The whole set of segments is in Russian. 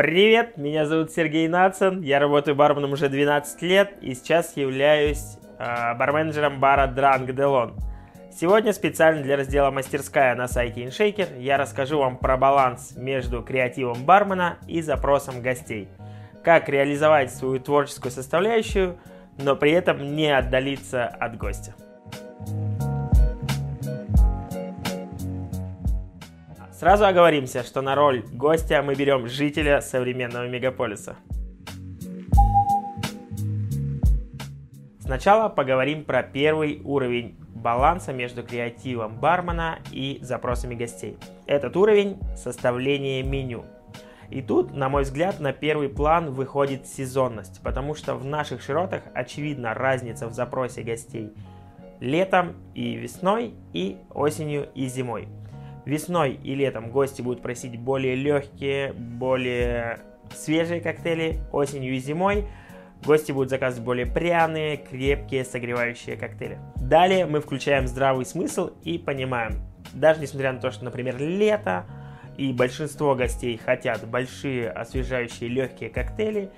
Привет, меня зовут Сергей Нацин, я работаю барменом уже 12 лет и сейчас являюсь э, барменджером бара Дранг Делон. Сегодня специально для раздела «Мастерская» на сайте InShaker я расскажу вам про баланс между креативом бармена и запросом гостей. Как реализовать свою творческую составляющую, но при этом не отдалиться от гостя. Сразу оговоримся, что на роль гостя мы берем жителя современного мегаполиса. Сначала поговорим про первый уровень баланса между креативом бармена и запросами гостей. Этот уровень – составление меню. И тут, на мой взгляд, на первый план выходит сезонность, потому что в наших широтах очевидна разница в запросе гостей летом и весной, и осенью и зимой. Весной и летом гости будут просить более легкие, более свежие коктейли. Осенью и зимой гости будут заказывать более пряные, крепкие, согревающие коктейли. Далее мы включаем здравый смысл и понимаем, даже несмотря на то, что, например, лето, и большинство гостей хотят большие, освежающие, легкие коктейли,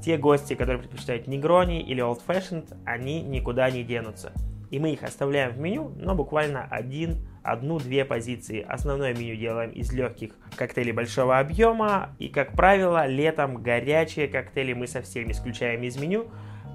те гости, которые предпочитают негрони или old fashioned, они никуда не денутся. И мы их оставляем в меню, но буквально один одну-две позиции. Основное меню делаем из легких коктейлей большого объема. И, как правило, летом горячие коктейли мы совсем исключаем из меню.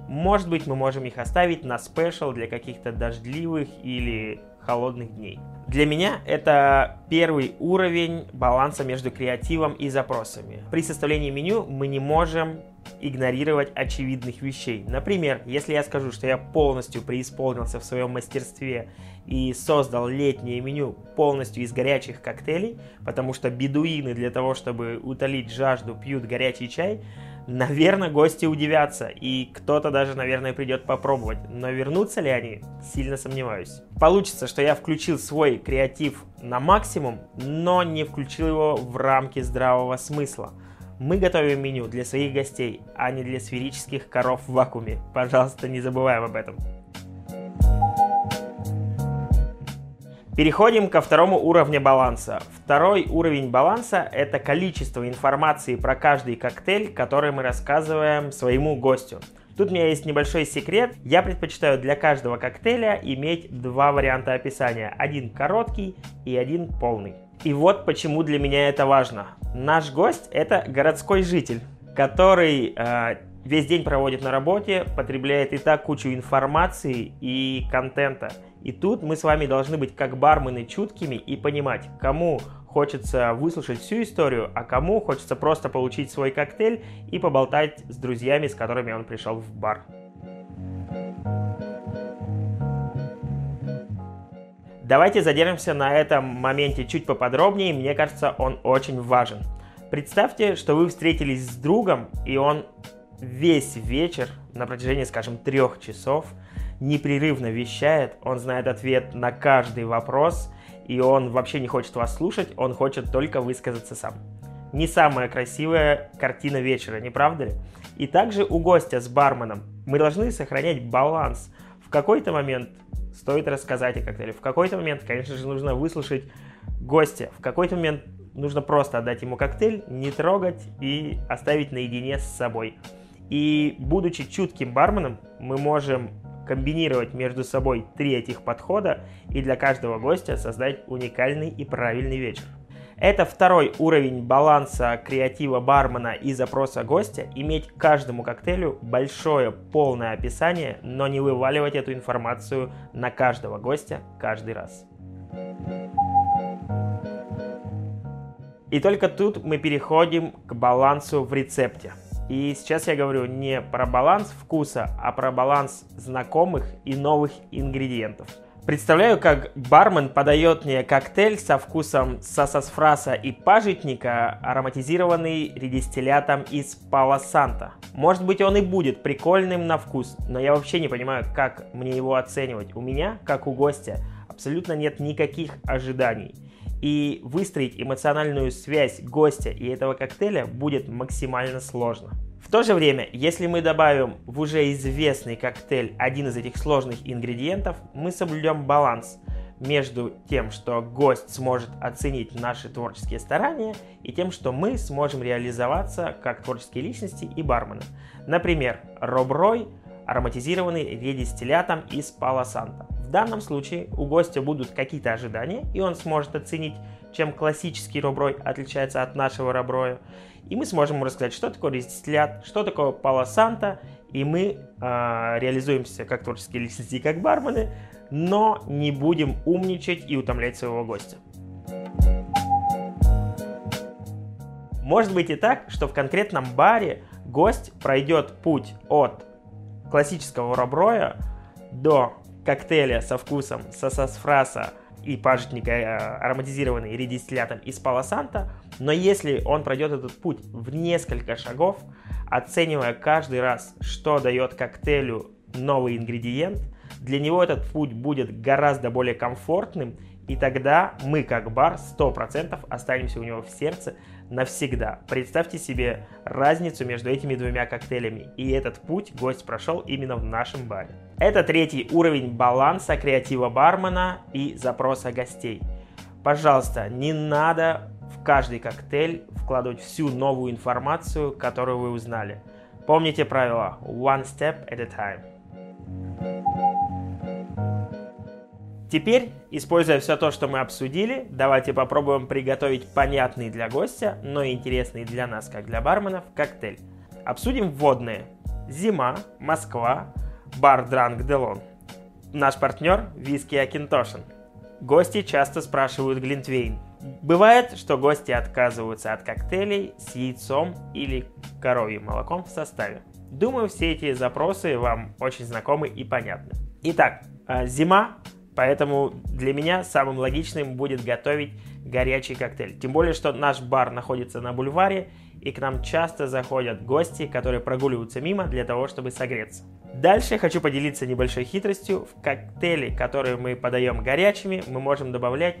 Может быть, мы можем их оставить на спешл для каких-то дождливых или холодных дней. Для меня это первый уровень баланса между креативом и запросами. При составлении меню мы не можем игнорировать очевидных вещей. Например, если я скажу, что я полностью преисполнился в своем мастерстве и создал летнее меню полностью из горячих коктейлей, потому что бедуины для того, чтобы утолить жажду, пьют горячий чай, наверное, гости удивятся, и кто-то даже, наверное, придет попробовать. Но вернутся ли они, сильно сомневаюсь. Получится, что я включил свой креатив на максимум, но не включил его в рамки здравого смысла. Мы готовим меню для своих гостей, а не для сферических коров в вакууме. Пожалуйста, не забываем об этом. Переходим ко второму уровню баланса. Второй уровень баланса – это количество информации про каждый коктейль, который мы рассказываем своему гостю. Тут у меня есть небольшой секрет. Я предпочитаю для каждого коктейля иметь два варианта описания. Один короткий и один полный. И вот почему для меня это важно. Наш гость – это городской житель, который э, весь день проводит на работе, потребляет и так кучу информации и контента – и тут мы с вами должны быть как бармены чуткими и понимать, кому хочется выслушать всю историю, а кому хочется просто получить свой коктейль и поболтать с друзьями, с которыми он пришел в бар. Давайте задержимся на этом моменте чуть поподробнее, мне кажется, он очень важен. Представьте, что вы встретились с другом, и он весь вечер на протяжении, скажем, трех часов – непрерывно вещает, он знает ответ на каждый вопрос, и он вообще не хочет вас слушать, он хочет только высказаться сам. Не самая красивая картина вечера, не правда ли? И также у гостя с барменом мы должны сохранять баланс. В какой-то момент стоит рассказать о коктейле, в какой-то момент, конечно же, нужно выслушать гостя, в какой-то момент нужно просто отдать ему коктейль, не трогать и оставить наедине с собой. И будучи чутким барменом, мы можем комбинировать между собой три этих подхода и для каждого гостя создать уникальный и правильный вечер. Это второй уровень баланса креатива бармена и запроса гостя, иметь каждому коктейлю большое полное описание, но не вываливать эту информацию на каждого гостя каждый раз. И только тут мы переходим к балансу в рецепте. И сейчас я говорю не про баланс вкуса, а про баланс знакомых и новых ингредиентов. Представляю, как бармен подает мне коктейль со вкусом сасасфраса и пажитника, ароматизированный редистиллятом из Пала Санта. Может быть он и будет прикольным на вкус, но я вообще не понимаю, как мне его оценивать. У меня, как у гостя, абсолютно нет никаких ожиданий и выстроить эмоциональную связь гостя и этого коктейля будет максимально сложно. В то же время, если мы добавим в уже известный коктейль один из этих сложных ингредиентов, мы соблюдем баланс между тем, что гость сможет оценить наши творческие старания, и тем, что мы сможем реализоваться как творческие личности и бармены. Например, Роб Рой ароматизированный редистиллятом из Пало Санта. В данном случае у гостя будут какие-то ожидания, и он сможет оценить, чем классический роброй отличается от нашего роброя. И мы сможем ему рассказать, что такое редистиллят, что такое Пало Санта, и мы э, реализуемся как творческие личности и как бармены, но не будем умничать и утомлять своего гостя. Может быть и так, что в конкретном баре гость пройдет путь от классического роброя до коктейля со вкусом сосасфраса и пажитника э, ароматизированный редистиллятом из палосанта, но если он пройдет этот путь в несколько шагов, оценивая каждый раз, что дает коктейлю новый ингредиент, для него этот путь будет гораздо более комфортным, и тогда мы, как бар, 100% останемся у него в сердце навсегда. Представьте себе разницу между этими двумя коктейлями, и этот путь гость прошел именно в нашем баре. Это третий уровень баланса креатива бармена и запроса гостей. Пожалуйста, не надо в каждый коктейль вкладывать всю новую информацию, которую вы узнали. Помните правило one step at a time. Теперь, используя все то, что мы обсудили, давайте попробуем приготовить понятный для гостя, но интересный для нас, как для барменов, коктейль. Обсудим вводные. Зима, Москва, бар Дранг Делон. Наш партнер – виски Акинтошин. Гости часто спрашивают Глинтвейн. Бывает, что гости отказываются от коктейлей с яйцом или коровьим молоком в составе. Думаю, все эти запросы вам очень знакомы и понятны. Итак, а, зима Поэтому для меня самым логичным будет готовить горячий коктейль. Тем более, что наш бар находится на бульваре, и к нам часто заходят гости, которые прогуливаются мимо для того, чтобы согреться. Дальше хочу поделиться небольшой хитростью. В коктейли, которые мы подаем горячими, мы можем добавлять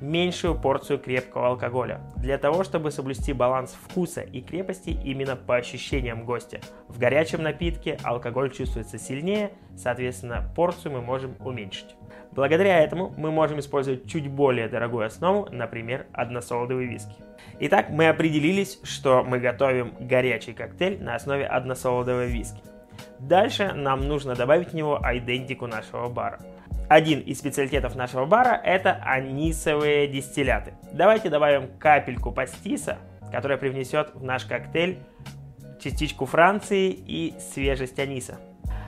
меньшую порцию крепкого алкоголя, для того, чтобы соблюсти баланс вкуса и крепости именно по ощущениям гостя. В горячем напитке алкоголь чувствуется сильнее, соответственно, порцию мы можем уменьшить. Благодаря этому мы можем использовать чуть более дорогую основу, например, односолодовый виски. Итак, мы определились, что мы готовим горячий коктейль на основе односолодового виски. Дальше нам нужно добавить в него айдентику нашего бара. Один из специалитетов нашего бара – это анисовые дистилляты. Давайте добавим капельку пастиса, которая привнесет в наш коктейль частичку Франции и свежесть аниса.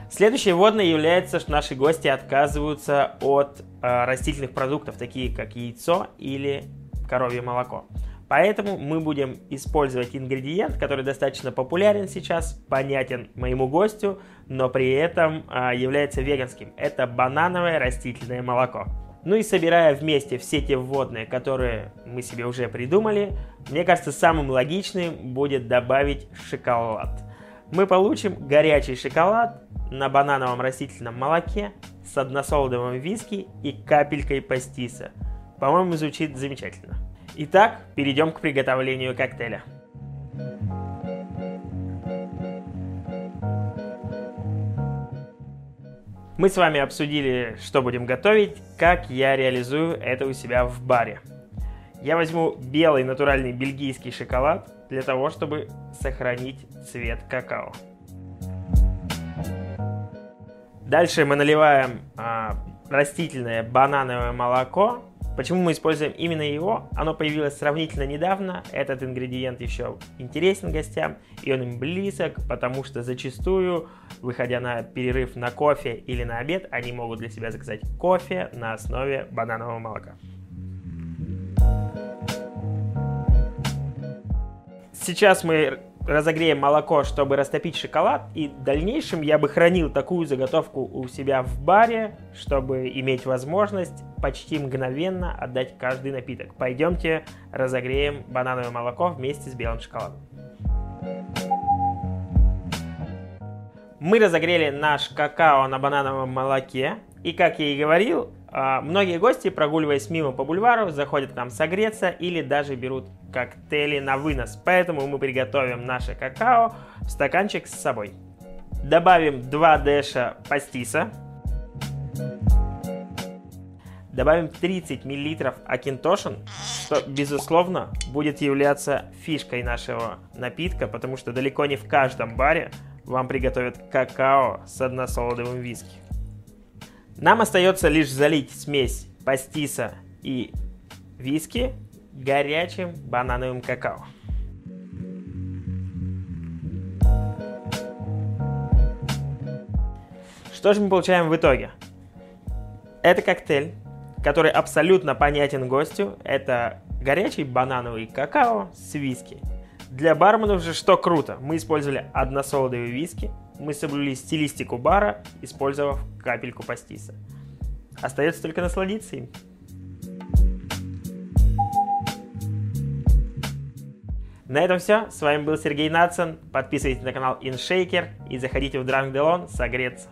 Следующей водной является, что наши гости отказываются от э, растительных продуктов, такие как яйцо или коровье молоко. Поэтому мы будем использовать ингредиент, который достаточно популярен сейчас, понятен моему гостю, но при этом э, является веганским. Это банановое растительное молоко. Ну и собирая вместе все те вводные, которые мы себе уже придумали, мне кажется, самым логичным будет добавить шоколад. Мы получим горячий шоколад, на банановом растительном молоке с односолодовым виски и капелькой пастиса. По-моему, звучит замечательно. Итак, перейдем к приготовлению коктейля. Мы с вами обсудили, что будем готовить, как я реализую это у себя в баре. Я возьму белый натуральный бельгийский шоколад для того, чтобы сохранить цвет какао. Дальше мы наливаем а, растительное банановое молоко. Почему мы используем именно его? Оно появилось сравнительно недавно. Этот ингредиент еще интересен гостям, и он им близок, потому что зачастую, выходя на перерыв на кофе или на обед, они могут для себя заказать кофе на основе бананового молока. Сейчас мы разогреем молоко, чтобы растопить шоколад, и в дальнейшем я бы хранил такую заготовку у себя в баре, чтобы иметь возможность почти мгновенно отдать каждый напиток. Пойдемте разогреем банановое молоко вместе с белым шоколадом. Мы разогрели наш какао на банановом молоке, и как я и говорил, многие гости, прогуливаясь мимо по бульвару, заходят к нам согреться или даже берут коктейли на вынос. Поэтому мы приготовим наше какао в стаканчик с собой. Добавим 2 дэша пастиса. добавим 30 мл акинтошин, что, безусловно, будет являться фишкой нашего напитка, потому что далеко не в каждом баре вам приготовят какао с односолодовым виски. Нам остается лишь залить смесь пастиса и виски горячим банановым какао. Что же мы получаем в итоге? Это коктейль, который абсолютно понятен гостю. Это горячий банановый какао с виски. Для барменов же что круто, мы использовали односолодовые виски, мы соблюли стилистику бара, использовав капельку пастиса. Остается только насладиться им. На этом все. С вами был Сергей Нацин. Подписывайтесь на канал InShaker и заходите в Drunk Delon согреться.